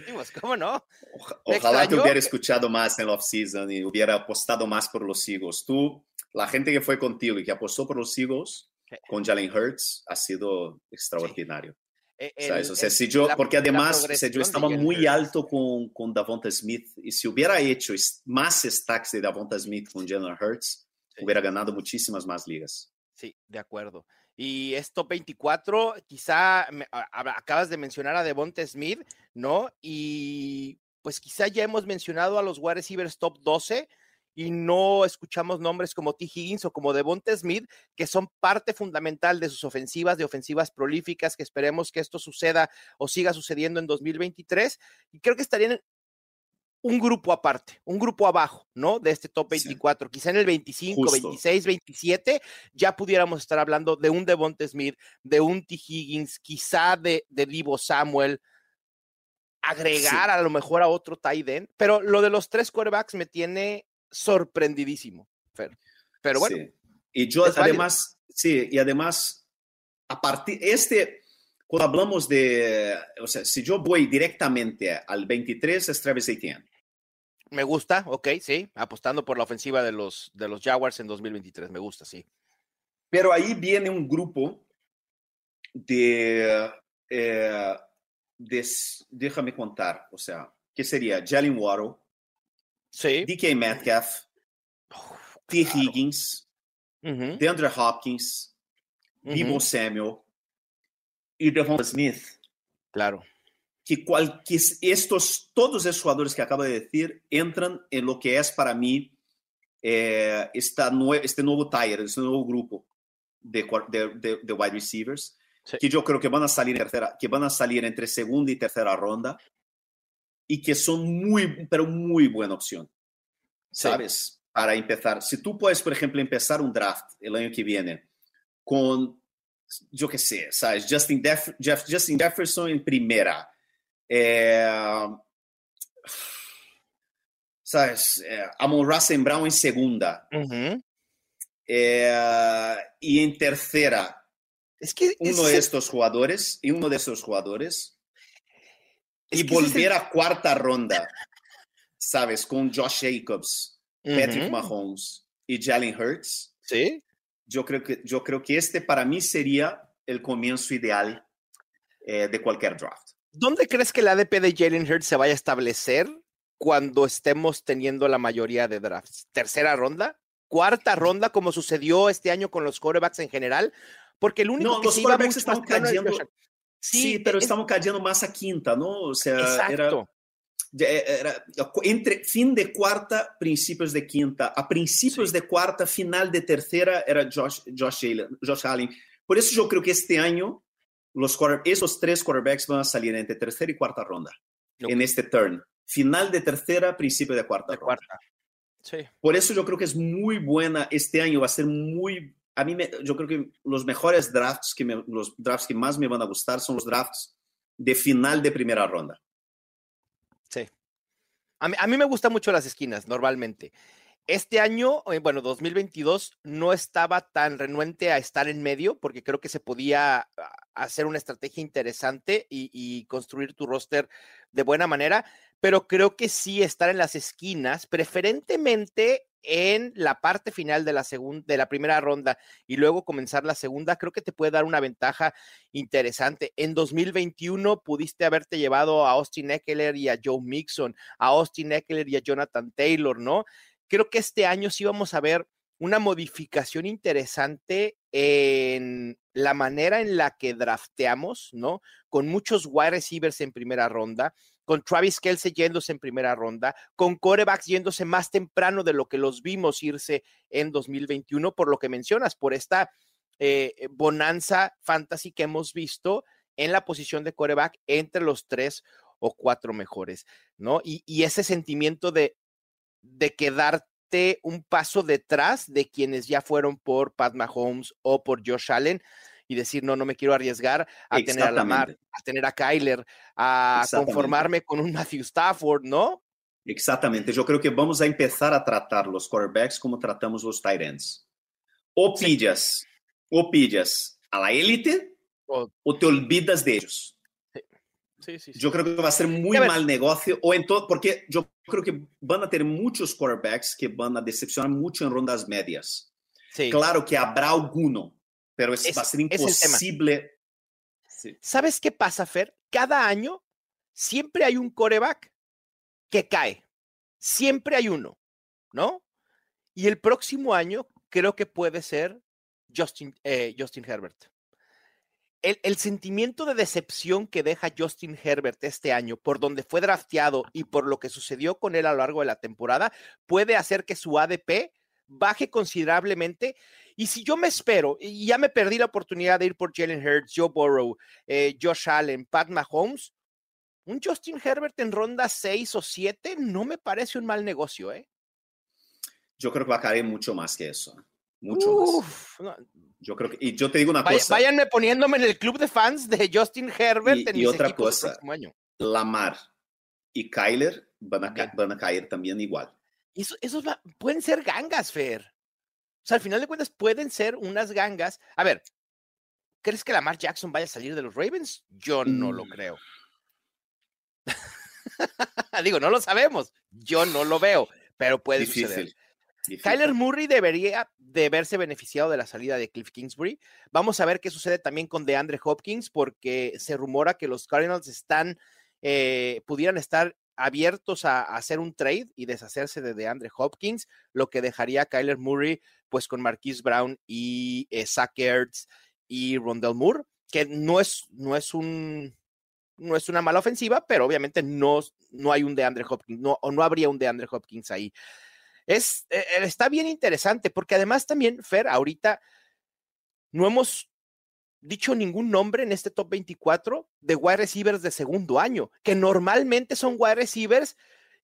Dijimos, ¿Cómo no? Oja- ¿Te Ojalá te hubiera escuchado más en la off-season y hubiera apostado más por los Eagles. Tú, la gente que fue contigo y que apostó por los Eagles con Jalen Hurts ha sido extraordinario. Eh, ¿sabes? el- O sea, el- si yo, la- porque además, o sea, yo estaba muy Hurts. alto con, con Davonta Smith y si hubiera hecho más stacks de Davonta Smith con Jalen Hurts, Sí. hubiera ganado muchísimas más ligas. Sí, de acuerdo. Y es top 24, quizá acabas de mencionar a Devonta Smith, ¿no? Y pues quizá ya hemos mencionado a los wide receivers top 12 y no escuchamos nombres como T. Higgins o como Devonta Smith, que son parte fundamental de sus ofensivas, de ofensivas prolíficas, que esperemos que esto suceda o siga sucediendo en 2023. Y creo que estarían un grupo aparte, un grupo abajo, ¿no? De este top Sí. 24, quizá en el 25, Justo. 26, 27, ya pudiéramos estar hablando de un Devonta Smith, de un T. Higgins, quizá de, de Divo Samuel, agregar a lo mejor a otro tight end, pero lo de los tres quarterbacks me tiene sorprendidísimo, Fer. Pero bueno, Sí. Y yo válido. además, sí, y además, a partir, este, cuando hablamos de, o sea, si yo voy directamente al 23 es Travis Etienne. Me gusta, ok, sí, apostando por la ofensiva de los, de los Jaguars en 2023, me gusta, sí. Pero ahí viene un grupo de, eh, de déjame contar, o sea, ¿qué sería? Jalen Waddle, Sí, DK Metcalf, T. Higgins, DeAndre Hopkins, Debo Samuel y Devon Smith. Claro. Que, cual, que estos, todos esos jugadores que acabo de decir entran en lo que es para mí eh, esta nue este nuevo tier, este nuevo grupo de, de, de wide receivers, sí. que yo creo que van a salir en tercera, que van a salir entre segunda y tercera ronda y que son muy, pero muy buena opción. ¿Sabes? Sí. Para empezar. Si tú puedes, por ejemplo, empezar un draft el año que viene con, yo qué sé, ¿sabes? Justin, Def Jeff, Justin Jefferson en primera. Eh, ¿Sabes? Eh, Amon Russell Brown en segunda. Uh -huh. eh, y en tercera. Es que uno es... de estos jugadores, y uno de esos jugadores, es y volver el... a cuarta ronda, ¿sabes? Con Josh Jacobs, uh -huh. Patrick Mahomes y Jalen Hurts. Sí. Yo creo que, yo creo que este para mí sería el comienzo ideal eh, de cualquier draft. ¿Dónde crees que el ADP de Jalen Hurts se vaya a establecer cuando estemos teniendo la mayoría de drafts? ¿Tercera ronda? ¿Cuarta ronda, como sucedió este año con los quarterbacks en general? Porque el único no, que los sí quarterbacks están cayendo. Sí, sí, pero es... estamos cayendo más a quinta, ¿no? O sea, Exacto. Era, era, entre fin de cuarta, principios de quinta. A principios sí. de cuarta, final de tercera, era Josh, Josh, Allen, Josh Allen. Por eso yo creo que este año los esos tres quarterbacks van a salir entre tercera y cuarta ronda no. en este turn. Final de tercera, principio de cuarta. De cuarta. Sí. Por eso yo creo que es muy buena. Este año va a ser muy. A mí, me, yo creo que los mejores drafts, que me, los drafts que más me van a gustar son los drafts de final de primera ronda. Sí. A mí, a mí me gustan mucho las esquinas, normalmente. Este año, eh, bueno, 2022, no estaba tan renuente a estar en medio porque creo que se podía ah, hacer una estrategia interesante y, y, construir tu roster de buena manera, pero creo que sí estar en las esquinas, preferentemente en la parte final de la segunda, de la primera ronda y luego comenzar la segunda, creo que te puede dar una ventaja interesante. En 2021 pudiste haberte llevado a Austin Eckler y a Joe Mixon, a Austin Eckler y a Jonathan Taylor, ¿no? Creo que este año sí vamos a ver una modificación interesante en la manera en la que drafteamos, ¿no? Con muchos wide receivers en primera ronda, con Travis Kelsey yéndose en primera ronda, con corebacks yéndose más temprano de lo que los vimos irse en 2021, por lo que mencionas, por esta eh, bonanza fantasy que hemos visto en la posición de coreback entre los tres o cuatro mejores, ¿no? Y, y ese sentimiento de, de quedarte un paso detrás de quienes ya fueron por Pat Mahomes o por Josh Allen y decir, no, no me quiero arriesgar a tener a Lamar, a tener a Kyler, a conformarme con un Matthew Stafford, ¿no? Exactamente. Yo creo que vamos a empezar a tratar los quarterbacks como tratamos los tight ends. O pillas, o pillas a la élite o te olvidas de ellos. Sí, sí, sí. Yo creo que va a ser muy a mal negocio, o en todo, porque yo creo que van a tener muchos quarterbacks que van a decepcionar mucho en rondas medias. Claro que habrá alguno, pero es, es va a ser imposible. ¿Sabes qué pasa, Fer? Cada año siempre hay un coreback que cae. Siempre hay uno, ¿no? Y el próximo año creo que puede ser Justin, eh, Justin Herbert el, sentimiento de decepción que deja Justin Herbert este año por donde fue drafteado y por lo que sucedió con él a lo largo de la temporada puede hacer que su ADP baje considerablemente. Y si yo me espero, y ya me perdí la oportunidad de ir por Jalen Hurts, Joe Burrow, eh, Josh Allen, Pat Mahomes, un Justin Herbert en ronda 6 o 7 no me parece un mal negocio, ¿eh? Yo creo que va a caer mucho más que eso. Mucho Uf, más. No, yo creo que, y yo te digo una Vaya, cosa. Váyanme poniéndome en el club de fans de Justin Herbert y, en y mis otra cosa, el próximo año. Lamar y Kyler van a, ca van a caer también igual. Eso, esos va, pueden ser gangas, Fer. O sea, al final de cuentas pueden ser unas gangas. A ver, ¿crees que Lamar Jackson vaya a salir de los Ravens? Yo no mm. lo creo. Digo, no lo sabemos. Yo no lo veo, pero puede Difícil. suceder. Kyler Murray debería de verse beneficiado de la salida de Cliff Kingsbury. Vamos a ver qué sucede también con DeAndre Hopkins, porque se rumora que los Cardinals están, eh, pudieran estar abiertos a, hacer un trade y deshacerse de DeAndre Hopkins, lo que dejaría a Kyler Murray pues con Marquise Brown y eh, Zach Ertz y Rondell Moore, que no es, no es un no es una mala ofensiva, pero obviamente no, no hay un DeAndre Hopkins, no, o no habría un DeAndre Hopkins ahí. Es, eh, está bien interesante porque además también, Fer, ahorita no hemos dicho ningún nombre en este top 24 de wide receivers de segundo año, que normalmente son wide receivers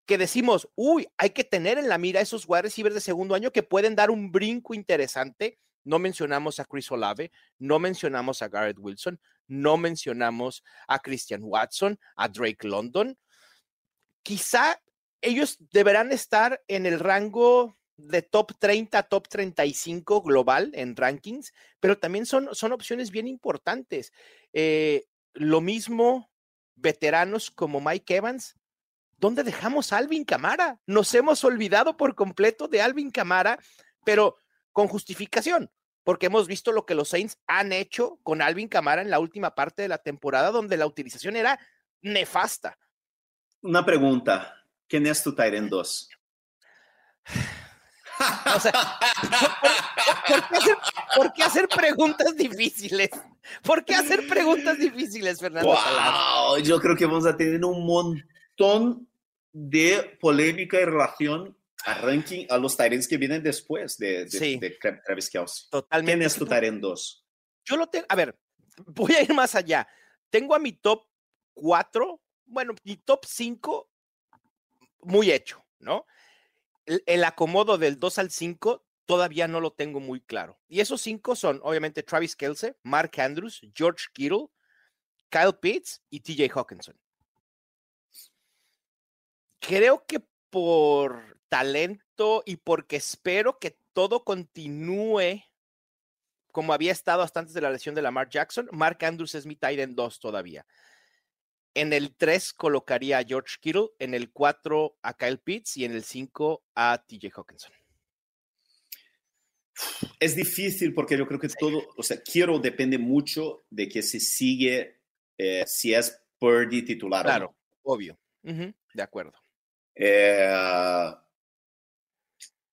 que decimos, uy, hay que tener en la mira esos wide receivers de segundo año que pueden dar un brinco interesante. No mencionamos a Chris Olave, no mencionamos a Garrett Wilson, no mencionamos a Christian Watson, a Drake London. Quizá ellos deberán estar en el rango de top 30, top 35 global en rankings, pero también son, son opciones bien importantes. Eh, lo mismo veteranos como Mike Evans. ¿Dónde dejamos a Alvin Camara? Nos hemos olvidado por completo de Alvin Camara, pero con justificación, porque hemos visto lo que los Saints han hecho con Alvin Camara en la última parte de la temporada, donde la utilización era nefasta. Una pregunta, ¿quién es tu Tyrant 2? O sea, ¿por, qué hacer, preguntas difíciles? ¿Por qué hacer preguntas difíciles, Fernando? Wow, yo creo que vamos a tener un montón de polémica en relación a ranking, a los Tyrants que vienen después de, de, Travis Kelsey. Totalmente. ¿Quién es tu Tyrant 2? Yo lo tengo, a ver, voy a ir más allá. Tengo a mi top 4, bueno, mi top 5 muy hecho, ¿no? el, acomodo del 2 al 5 todavía no lo tengo muy claro. Y esos cinco son, obviamente, Travis Kelsey, Mark Andrews, George Kittle, Kyle Pitts y TJ Hawkinson. Creo que por talento y porque espero que todo continúe como había estado hasta antes de la lesión de Lamar Jackson, Mark Andrews es mi tight end 2 todavía. En el 3 colocaría a George Kittle, en el 4 a Kyle Pitts y en el 5 a TJ Hawkinson. Es difícil porque yo creo que todo, o sea, quiero depende mucho de que se sigue, eh, si es Purdy titular. Claro, obvio. de acuerdo. Eh,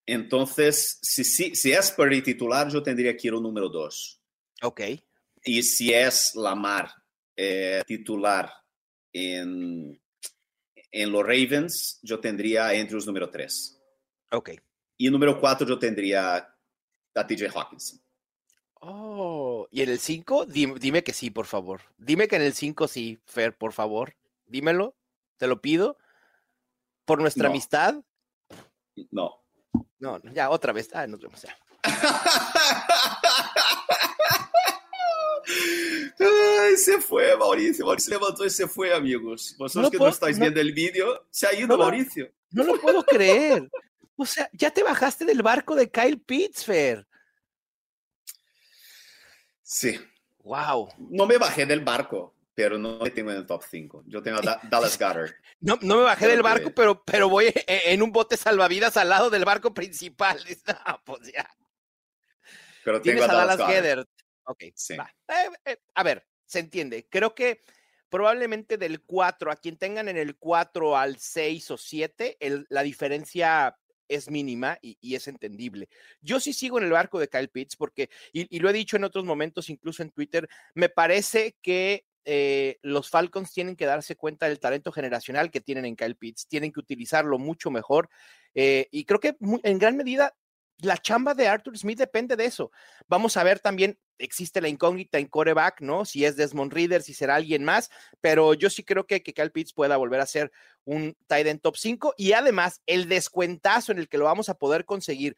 entonces, si, si, si, es Purdy titular, yo tendría Kittle número 2. Ok. Y si es Lamar eh, titular en, en los Ravens, yo tendría a Andrews número 3. Ok. Y número 4 yo tendría a TJ Hawkinson. Oh, y en el 5, dime, que sí, por favor. Dime que en el 5 sí, Fer, por favor. Dímelo, te lo pido. Por nuestra amistad. No. No, ya, otra vez. Ah, nos vemos ya. Ay, se fue, Mauricio. Mauricio levantó y se fue, amigos. Vosotros que no estáis viendo el vídeo, se ha ido Mauricio. No lo puedo creer. O sea, ya te bajaste del barco de Kyle Pittsburgh. Sí. Wow. No me bajé del barco, pero no me tengo en el top 5. Yo tengo a Dallas Goddard. No, no me bajé del barco, pero, pero voy e, en un bote salvavidas al lado del barco principal. pues ya. Pero tengo a Dallas, Goddard. Ok, sí. Eh, eh, a ver, se entiende. Creo que probablemente del 4 a quien tengan en el 4 al 6 o 7, la diferencia es mínima y, es entendible. Yo sí sigo en el barco de Kyle Pitts porque, y, lo he dicho en otros momentos, incluso en Twitter, me parece que eh, los Falcons tienen que darse cuenta del talento generacional que tienen en Kyle Pitts, tienen que utilizarlo mucho mejor. y creo que en gran medida la chamba de Arthur Smith depende de eso. Vamos a ver también, existe la incógnita en coreback, ¿no? Si es Desmond Reader, si será alguien más, pero yo sí creo que, que Cal Pitts pueda volver a ser un tight end top 5 y además el descuentazo en el que lo vamos a poder conseguir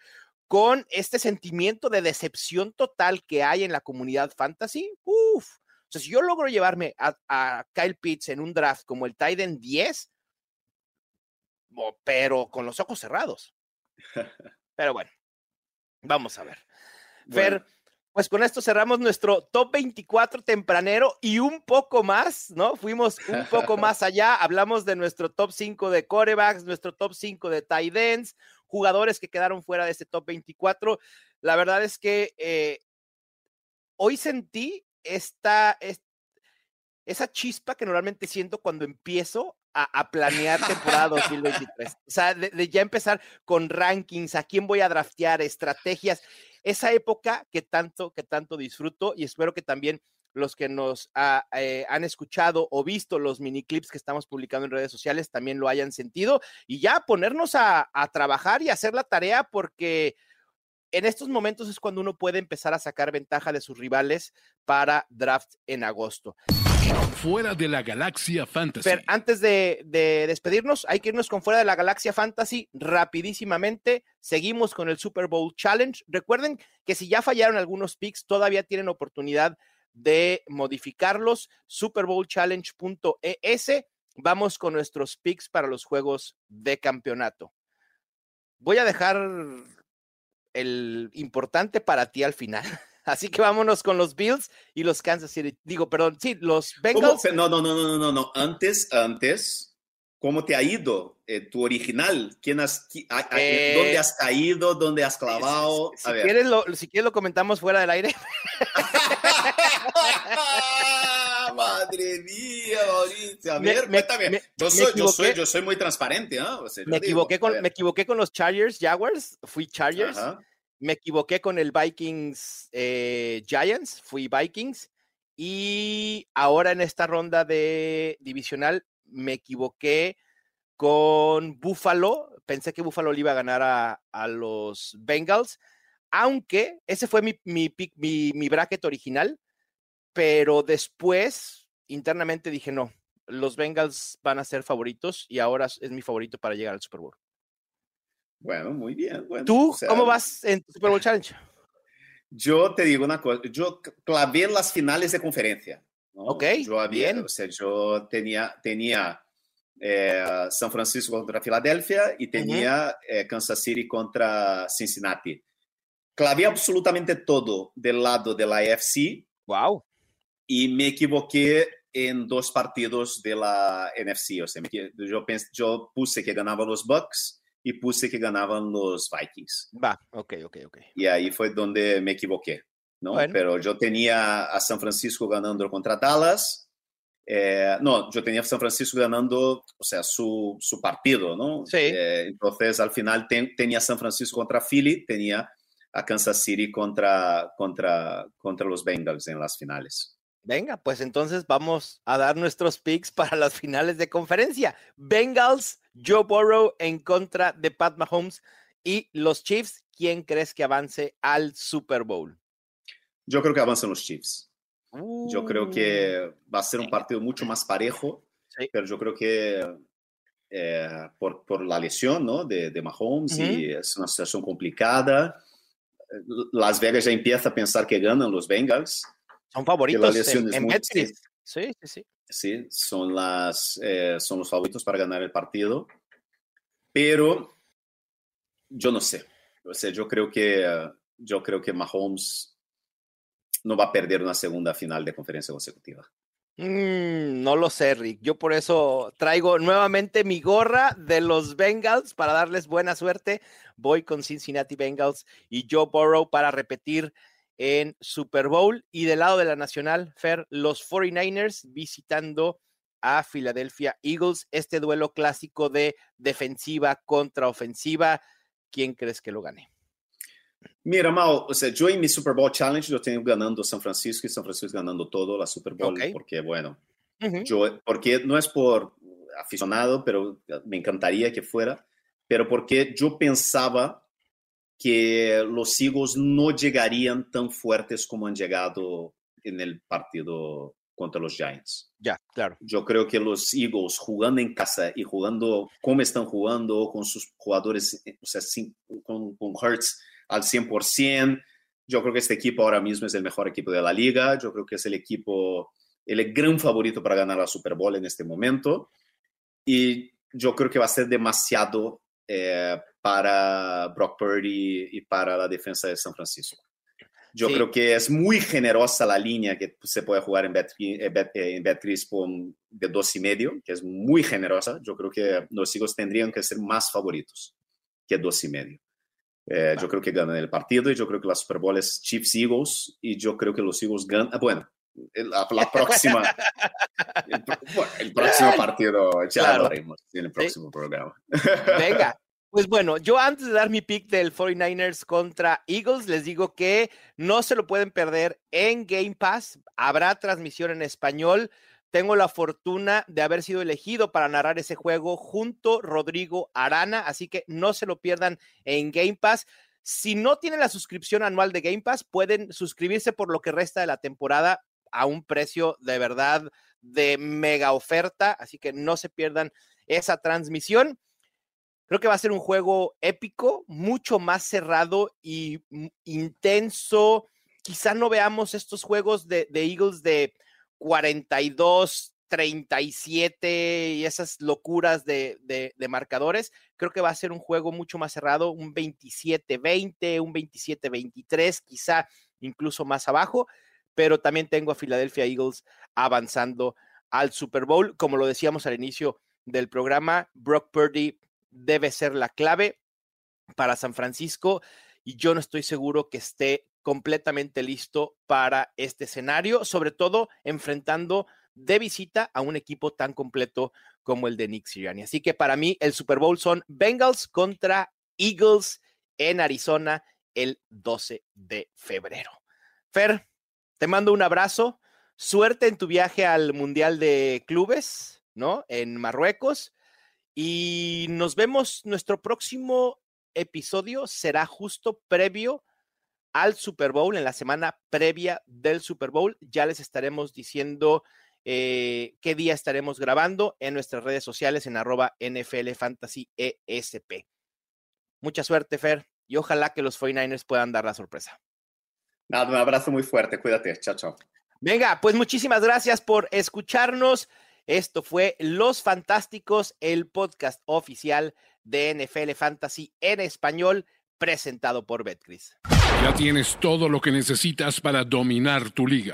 con este sentimiento de decepción total que hay en la comunidad fantasy, uff. O sea, si yo logro llevarme a, Kyle Pitts en un draft como el tight end 10, pero con los ojos cerrados. Pero bueno, Vamos a ver. Fer, pues con esto cerramos nuestro top 24 tempranero y un poco más, ¿no? Fuimos un poco más allá, hablamos de nuestro top 5 de corebacks, nuestro top 5 de tight ends, jugadores que quedaron fuera de este top 24. La verdad es que eh, hoy sentí esta, esa chispa que normalmente siento cuando empiezo a, planear temporada 2023. O sea, de, ya empezar con rankings, a quién voy a draftear, estrategias, esa época que tanto, que tanto disfruto y espero que también los que nos eh, han escuchado o visto los mini clips que estamos publicando en redes sociales también lo hayan sentido y ya ponernos a, a trabajar y hacer la tarea porque en estos momentos es cuando uno puede empezar a sacar ventaja de sus rivales para draft en agosto. Fuera de la galaxia fantasy. Antes de, despedirnos, hay que irnos con fuera de la galaxia fantasy rapidísimamente. Seguimos con el Super Bowl Challenge. Recuerden que si ya fallaron algunos picks, todavía tienen oportunidad de modificarlos. Superbowlchallenge.es. Vamos con nuestros picks para los juegos de campeonato. Voy a dejar el importante para ti al final. Así que vámonos con los Bills y los Kansas City. Digo, perdón, sí, los Bengals. No, no, no, no, no, no, Antes, antes, ¿cómo te ha ido eh, tu original? ¿Quién has, eh, ¿Dónde has caído? ¿Dónde has clavado? Si, Quieres lo, si quieres lo comentamos fuera del aire. Madre mía, Mauricio. A ver, me, cuéntame. yo, soy, yo, soy, yo, soy, muy transparente. ¿no? me, equivoqué con, me equivoqué con los Chargers, Jaguars. Fui Chargers. Me equivoqué con el Vikings eh, Giants. Fui Vikings. Y ahora en esta ronda de divisional me equivoqué con Buffalo. Pensé que Buffalo le iba a ganar a, a los Bengals. Aunque ese fue mi, mi, mi, mi bracket original pero después internamente dije, no, los Bengals van a ser favoritos y ahora es mi favorito para llegar al Super Bowl. Bueno, muy bien. ¿Tú cómo vas en Super Bowl Challenge? Yo te digo una cosa, yo clavé las finales de conferencia. Ok, yo había, bien. O sea, yo tenía, tenía eh, San Francisco contra Filadelfia y tenía eh, Kansas City contra Cincinnati. Clavé absolutamente todo del lado de la AFC. Wow y me equivoqué en dos partidos de la NFC. O sea, yo, yo puse que ganaban los Bucks y puse que ganaban los Vikings. Va, ok, ok, ok. Y ahí fue donde me equivoqué, ¿no? Pero yo tenía a San Francisco ganando contra Dallas. Eh, no, yo tenía a San Francisco ganando, o sea, su, su partido, ¿no? Sí. Eh, entonces, al final tenía San Francisco contra Philly, tenía a Kansas City contra, contra, contra los Bengals en las finales. Venga, pues entonces vamos a dar nuestros picks para las finales de conferencia. Bengals, Joe Burrow en contra de Pat Mahomes y los Chiefs. ¿Quién crees que avance al Super Bowl? Yo creo que avanzan los Chiefs. yo creo que uh, va a ser un partido mucho más parejo, pero yo creo que eh, por, por, la lesión ¿no? de, de Mahomes y es una situación complicada. Las Vegas ya empieza a pensar que ganan los Bengals. Son favoritos en, en Sí, sí, sí. Sí, son, las, eh, son los favoritos para ganar el partido. Pero yo no sé. O sea, yo creo que, yo creo que Mahomes no va a perder una segunda final de conferencia consecutiva. Mm, no lo sé, Rick. Yo por eso traigo nuevamente mi gorra de los Bengals para darles buena suerte. Voy con Cincinnati Bengals y Joe Burrow para repetir en Super Bowl. Y del lado de la Nacional, Fer, los 49ers visitando a Philadelphia Eagles. Este duelo clásico de defensiva contra ofensiva. ¿Quién crees que lo gane? Mira, Mal, o sea, yo en mi Super Bowl Challenge yo tengo ganando San Francisco y San Francisco ganando todo la Super Bowl, porque bueno, yo, porque no es por aficionado, pero me encantaría que fuera, pero porque yo pensaba que los Eagles no llegarían tan fuertes como han llegado en el partido contra los Giants. Ya, claro. Yo creo que los Eagles jugando en casa y jugando como están jugando, con sus jugadores, o sea, con, con Hurts al 100%, yo creo que este equipo ahora mismo es el mejor equipo de la liga, yo creo que es el equipo, el gran favorito para ganar la Super Bowl en este momento. Y yo creo que va a ser demasiado eh, para Brock Purdy y para la defensa de San Francisco. Yo creo que es muy generosa la línea que se puede jugar en, Bet, eh, eh, en de dos y medio, que es muy generosa. Yo creo que los Eagles tendrían que ser más favoritos que dos y medio. Yo creo que ganan el partido y yo creo que la Super Bowl es Chiefs Eagles y yo creo que los Eagles ganan. Ah, bueno, la, la próxima, el, próximo partido ya claro. lo haremos en el próximo sí. programa. Venga, pues bueno, yo antes de dar mi pick del 49ers contra Eagles, les digo que no se lo pueden perder en Game Pass. Habrá transmisión en español. Tengo la fortuna de haber sido elegido para narrar ese juego junto a Rodrigo Arana, así que no se lo pierdan en Game Pass. Si no tienen la suscripción anual de Game Pass, pueden suscribirse por lo que resta de la temporada a un precio de verdad de mega oferta, así que no se pierdan esa transmisión. Creo que va a ser un juego épico, mucho más cerrado y intenso. Quizá no veamos estos juegos de, de Eagles de 42, 37 y esas locuras de, de, marcadores. Creo que va a ser un juego mucho más cerrado, un 27-20, un 27-23, quizá incluso más abajo, pero también tengo a Philadelphia Eagles avanzando al Super Bowl. Como lo decíamos al inicio del programa, Brock Purdy debe ser la clave para San Francisco y yo no estoy seguro que esté completamente listo para este escenario, sobre todo enfrentando de visita a un equipo tan completo como el de Nick Sirianni. Así que para mí el Super Bowl son Bengals contra Eagles en Arizona el 12 de febrero. Fer, te mando un abrazo, suerte en tu viaje al Mundial de Clubes, ¿no? En Marruecos y nos vemos, nuestro próximo episodio será justo previo al Super Bowl, en la semana previa del Super Bowl. Ya les estaremos diciendo eh, qué día estaremos grabando en nuestras redes sociales en arroba NFL Fantasy ESP. Mucha suerte, Fer, y ojalá que los 49ers puedan dar la sorpresa. Nada, un abrazo muy fuerte, cuídate, chao, chao. Venga, pues muchísimas gracias por escucharnos. Esto fue Los Fantásticos, el podcast oficial de NFL Fantasy en español, presentado por Betcris. Ya tienes todo lo que necesitas para dominar tu liga.